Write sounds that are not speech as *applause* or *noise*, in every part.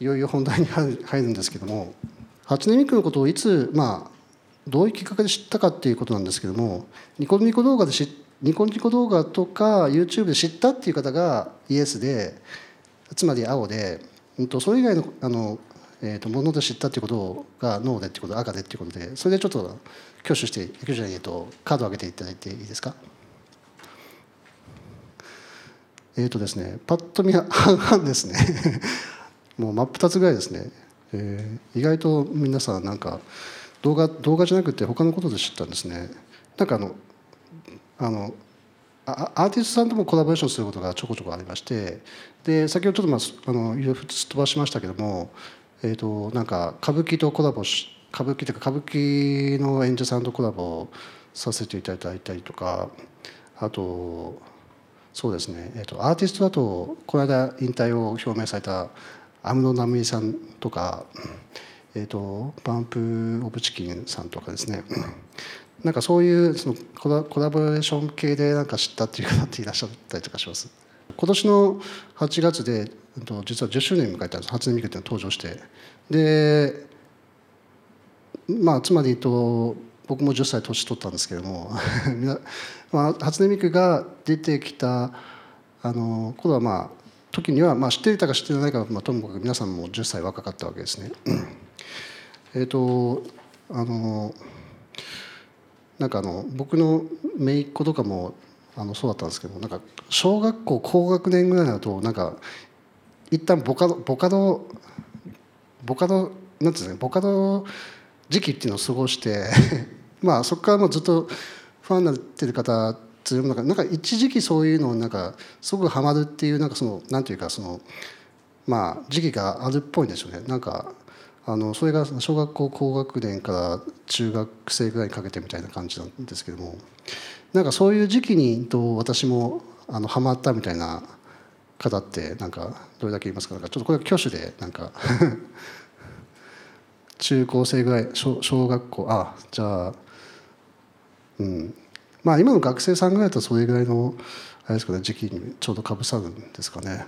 いよいよ本題に入るんですけども初音ミクのことをいつまあどういうきっかけで知ったかっていうことなんですけどもニコニコ動画で知ニコニコ動画とか YouTube で知ったっていう方がイエスでつまり青で、うん、とそれ以外のあの、えー、ともので知ったっていうことがノーでっていうこと赤でっていうことでそれでちょっと挙手して挙手じゃないとカードを上げていただいていいですか？えっ、ー、とですねパッと見半々ですね。もう真っ二つぐらいですね、えー、意外と皆さんなんか動画動画じゃなくて他のことで知ったんですね。なんかあのあのアーティストさんともコラボレーションすることがちょこちょこありましてで先ほどちょっと、まあ、あのいろいろすっ飛ばしましたけども、えーと、なんか歌舞伎とコラボし歌舞伎というか歌舞伎の演者さんとコラボさせていただいたりとかあとそうですね、えーと、アーティストだとこの間引退を表明された安室奈美恵さんとか、えーと、バンプ・オブ・チキンさんとかですね。なんかそういうそのコラコラボレーション系でなんか知ったっていう方っていらっしゃったりとかします？今年の8月で実は10周年迎えたんです。初音ミクっていうの登場して。でまあつまりと僕も10歳年取ったんですけれども *laughs* まあ、初音ミクが出てきたあの頃はまあ時には、まあ、知っていたか知っていないか、まあ、ともかく皆さんも10歳若かったわけですね。えっとあのなんかあの僕の姪っ子とかもあのそうだったんですけどなんか小学校高学年ぐらいだとなんか一旦ボカドボカドボカドなんていうんですかボカド時期っていうのを過ごして *laughs* まあそこからもずっとファンになってる方っていうのがなんか一時期そういうのをなんかすごくハマるっていうなんかそのなんていうかそのまあ時期があるっぽいんですよね。なんかあのそれが小学校高学年から中学生ぐらいにかけてみたいな感じなんですけども。なんかそういう時期にと私もあのハマったみたいな方ってなんかどれだけいますか？なんかちょっとこれ挙手でなんか *laughs* 中高生ぐらい小小学校あじゃあうん。まあ今の学生さんぐらいだとそれぐらいのあれですかね時期にちょうどかぶさるんですかね。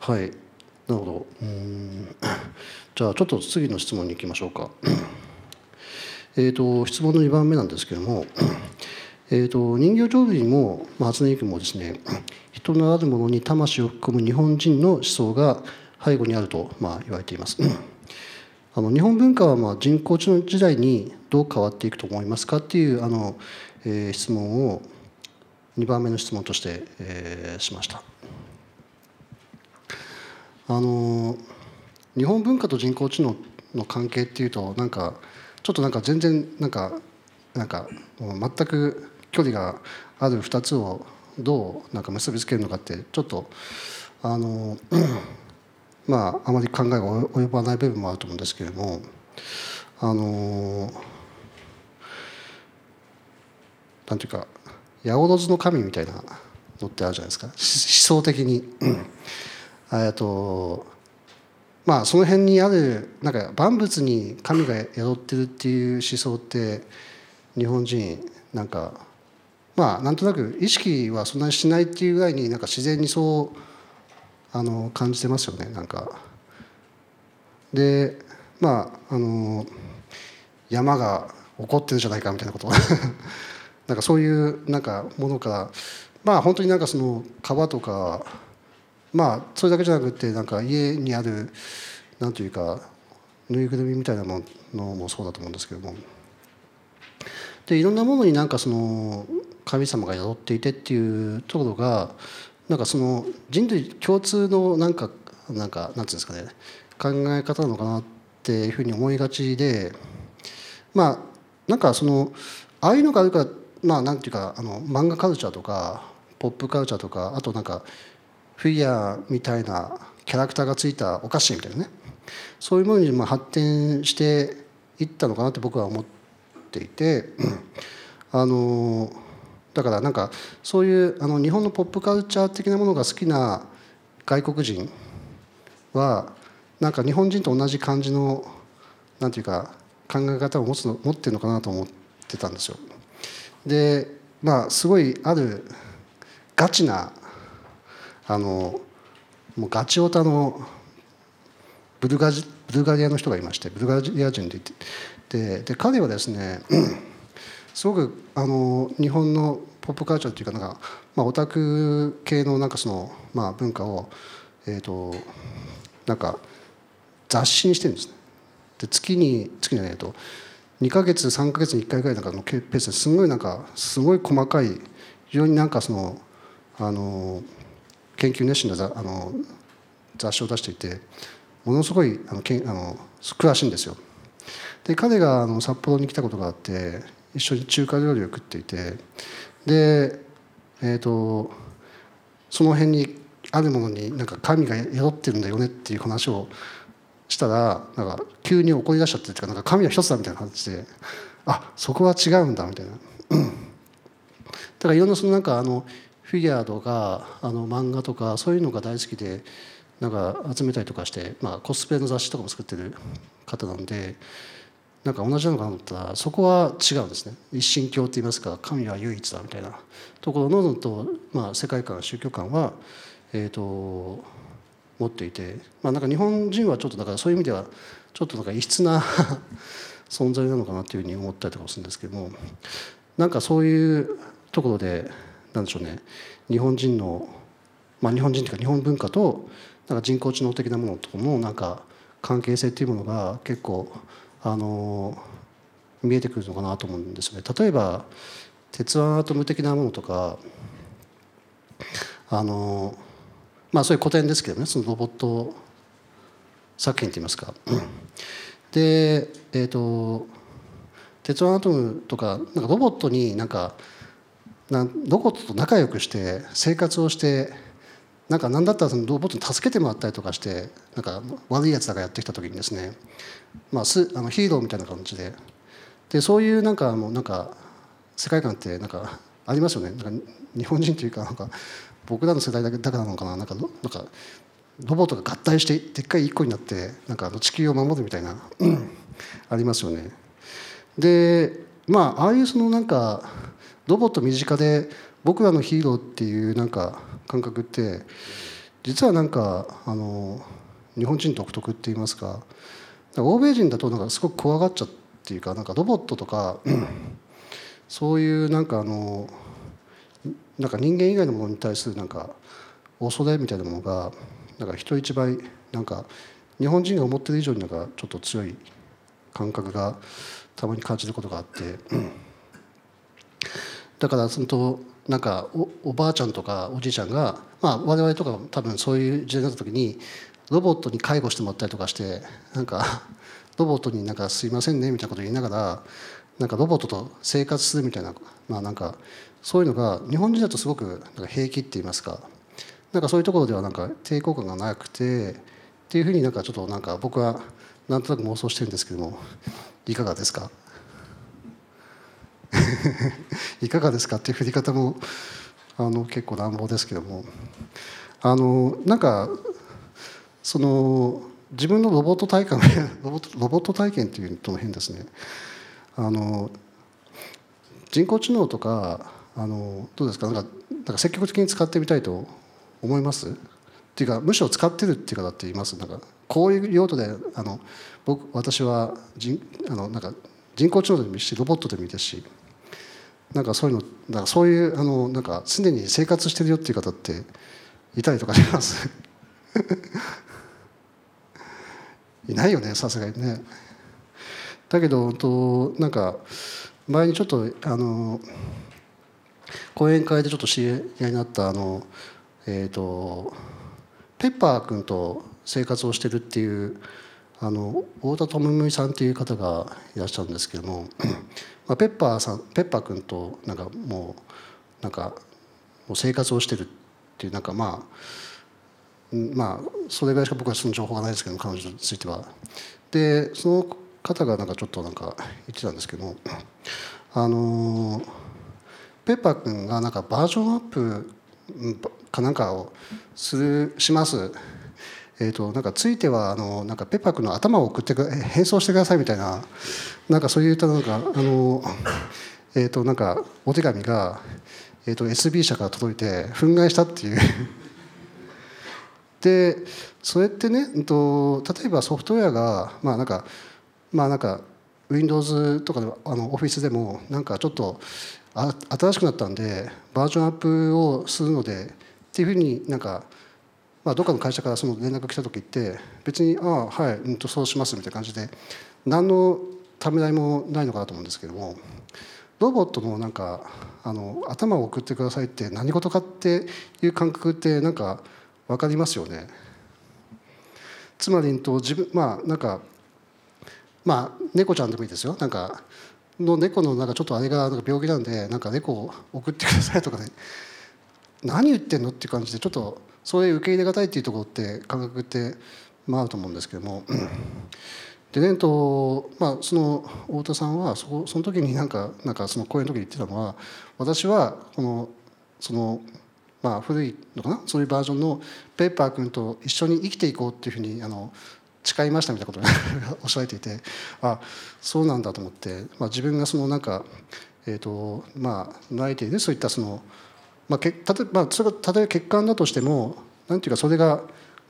はい。なるほど。じゃあちょっと次の質問に行きましょうか。えっと質問の2番目なんですけどもえーと、人形浄瑠璃も、まあ、初音ミクもですね人のあるものに魂を含む日本人の思想が背後にあると、まあ、言われています。あの日本文化はまあ人工知能時代にどう変わっていくと思いますかっていうあの、えー、質問を2番目の質問として、えー、しました。あの日本文化と人工知能の関係っていうとなんかちょっとなんか全然なんかなんか全く距離がある2つをどうなんか結びつけるのかってちょっとあのまああまり考えが及ばない部分もあると思うんですけれどもあのなんていうか八百万の神みたいなのってあるじゃないですか思想的に。えっとまあその辺にあるなんか万物に神が宿ってるっていう思想って日本人なんかまあなんとなく意識はそんなにしないっていうぐらいになんか自然にそうあの感じてますよねなんか。でまああの山が起こってるんじゃないかみたいなこと。*laughs* なんかそういうなんかものか。らまあ本当になんかその川とかまあそれだけじゃなくてなんか家にあるなんというかぬいぐるみみたいなものもそうだと思うんですけども。でいろんなものになんかその神様が宿っていてっていうところがなんかその人類共通のなんかなんかなんていうんですかね考え方なのかなっていうふうに思いがちでまあなんかそのああいうのがあるからまあなんていうかあの漫画カルチャーとかポップカルチャーとかあとなんかフィギュアみたいなキャラクターがついたお菓子みたいなね。そういうものにまあ発展していったのかなって僕は思っていて *clears throat* あのだからなんかそういうあの日本のポップカルチャー的なものが好きな外国人はなんか日本人と同じ感じのなんていうか考え方を持つの持ってるのかなと思ってたんですよ。でまあすごいあるガチなあのもうガチオタのブルガジブルガリアの人がいましてブルガリア人ででで彼はですねすごくあの日本のポップカルチャーっていうかなんか、まあ、オタク系のなんかその、まあ、文化を、えーと、なんか雑誌にしてるんですね。で月に月にはないと2か月3か月に1回ぐらいなんかのペースですごいなんかすごい細かい非常になんかそのあの研究熱心なあの雑誌を出していてものすごいあのけんあの詳しいんですよ。で彼があの札幌に来たことがあって一緒に中華料理を食っていてで、えーと、その辺にあるものになんか神が宿ってるんだよねっていう話をしたらなんか急に怒り出しちゃってかなんか神は一つだみたいな感じであそこは違うんだみたいな。だからいろんなそのなんかあのフィギュアとかあの漫画とかそういうのが大好きでなんか集めたりとかして、まあ、コスプレの雑誌とかも作ってる方なんでなんか同じなのかなと思ったらそこは違うんですね。一神教って言いますか神は唯一だみたいな。ところのと、まあ、世界観宗教観は、えーと、持っていて、まあ、なんか日本人はちょっとだからそういう意味ではちょっとなんか異質な *laughs* 存在なのかなっていうふうに思ったりとかするんですけども。なんかそういうところでなんでしょうね。日本人の、まあ、日本人というか日本文化となんか人工知能的なものとのなんか関係性っていうものが結構あの見えてくるのかなと思うんですよね。例えば鉄腕アトム的なものとかあのまあそういう古典ですけどねそのロボット作品といいますか。でえっ、ー、と鉄腕アトムとかなんかロボットになんかなロボットと仲良くして生活をしてなんか何だったらそのロボットに助けてもらったりとかしてなんか悪いやつらがやってきた時にですね、まあ、すあのヒーローみたいな感じで。でそういうなんかもうなんか世界観ってなんかありますよね。なんか日本人というかなんか僕らの世代だけだからなのかな。なんかなんかロボットが合体してでっかい一個になってなんか地球を守るみたいな、ありますよね。でまあああいうそのなんかロボット身近で僕らのヒーローっていうなんか感覚って実はなんかあの日本人独特って言いますか欧米人だとなんかすごく怖がっちゃっていうかなんかロボットとか *clears throat* そういうなんかあのなんか人間以外のものに対するなんか恐れみたいなものがなんか人一倍なんか日本人が思ってる以上になんかちょっと強い感覚がたまに感じることがあって。だからそのとなんかおおばあちゃんとかおじいちゃんが、まあ、我々とか多分そういう時代になった時にロボットに介護してもらったりとかしてなんか *laughs* ロボットになんか「すいませんね」みたいなこと言いながらなんかロボットと生活するみたいな,、まあ、なんかそういうのが日本人だとすごくなんか平気って言いますか。なんかそういうところではなんか抵抗感がなくてっていうふうになんかちょっとなんか僕はなんとなく妄想してるんですけどもいかがですか？*laughs* いかがですかっていう振り方もあの結構乱暴ですけども。あのなんかその自分のロボット体感 *laughs* ロボロボット体験っていうとの変ですね。あの人工知能とかあのどうですか？なんかなんか積極的に使ってみたいと思います？っていうかむしろ使ってるっていう方って言います？なんかこういう用途であの僕私は人あのなんか人工知能でもいいしロボットでもいいですし。なんかそういうのだからそういうあのなんか常に生活してるよっていう方っていたりとかします？*laughs* いないよねさすがにね。だけどとなんか前にちょっとあの講演会でちょっと知り合いになったあのえっ、ー、とペッパー君と生活をしてるっていうあの太田智美さんっていう方がいらっしゃるんですけども *clears throat* まあ、ペッパーさんペッパー君となんかもうなんかもう生活をしてるっていうなんかまあまあそれぐらいしか僕はその情報がないですけど彼女については。でその方がなんかちょっとなんか言ってたんですけど *clears throat* あのペッパー君がなんかバージョンアップかなんかをするしますえーと、なんかついてはあのなんかペッパー君の頭を送って変装してくださいみたいななんかそういったなんかあの、えーと、なんかお手紙が、えーと、SB 社から届いて憤慨したっていう。でそれってね、うんと、例えばソフトウェアがまあなんかまあなんか Windows とかであの Office でもなんかちょっとあ新しくなったんでバージョンアップをするのでっていうふうになんか、まあ、どっかの会社からその連絡来た時って別に「ああはい、うん、とそうします」みたいな感じで何のためらいもないのかなと思うんですけどもロボットのなんかあの頭を送ってくださいって何事かっていう感覚ってなんか分かりますよね。つまりと自分まあなんかまあ猫ちゃんでもいいですよなんかの猫のなんかちょっとあれがなんか病気なんでなんか猫を送ってくださいとかね何言ってんのっていう感じでちょっとそれ受け入れがたいっていうところって感覚ってまああると思うんですけども。でねとまあその太田さんはそその時になんかなんかその講演の時に言ってたのは私はこのそのまあ古いのかな？そういうバージョンのペーパー君と一緒に生きていこうっていうふうにあの誓いましたみたいなことを *laughs* おっしゃられていてあそうなんだと思って、まあ、自分がそのなんかえっ、ー、とまあ内定でそういったそのまあけたとまあそれが例えば欠陥だとしてもなんていうかそれが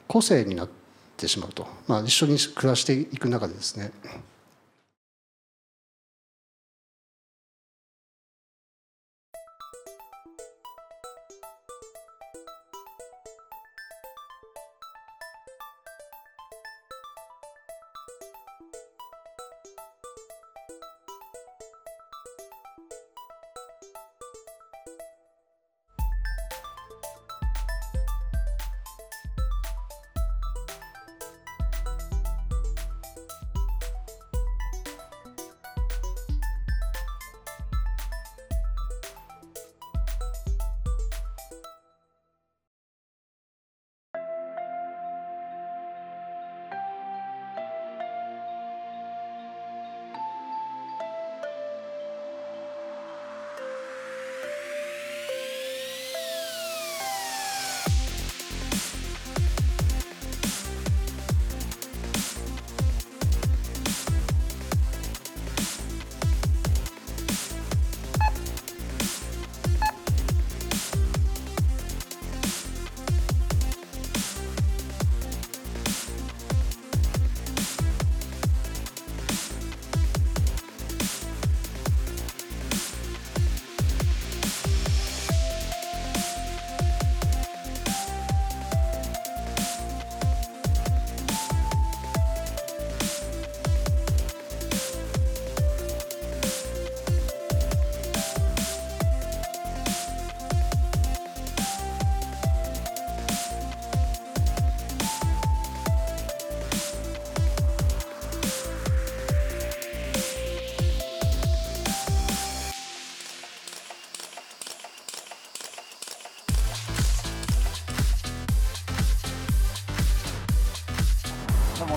個性になってしまうと、まあ、一緒に暮らしていく中でですね。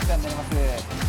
世話になります。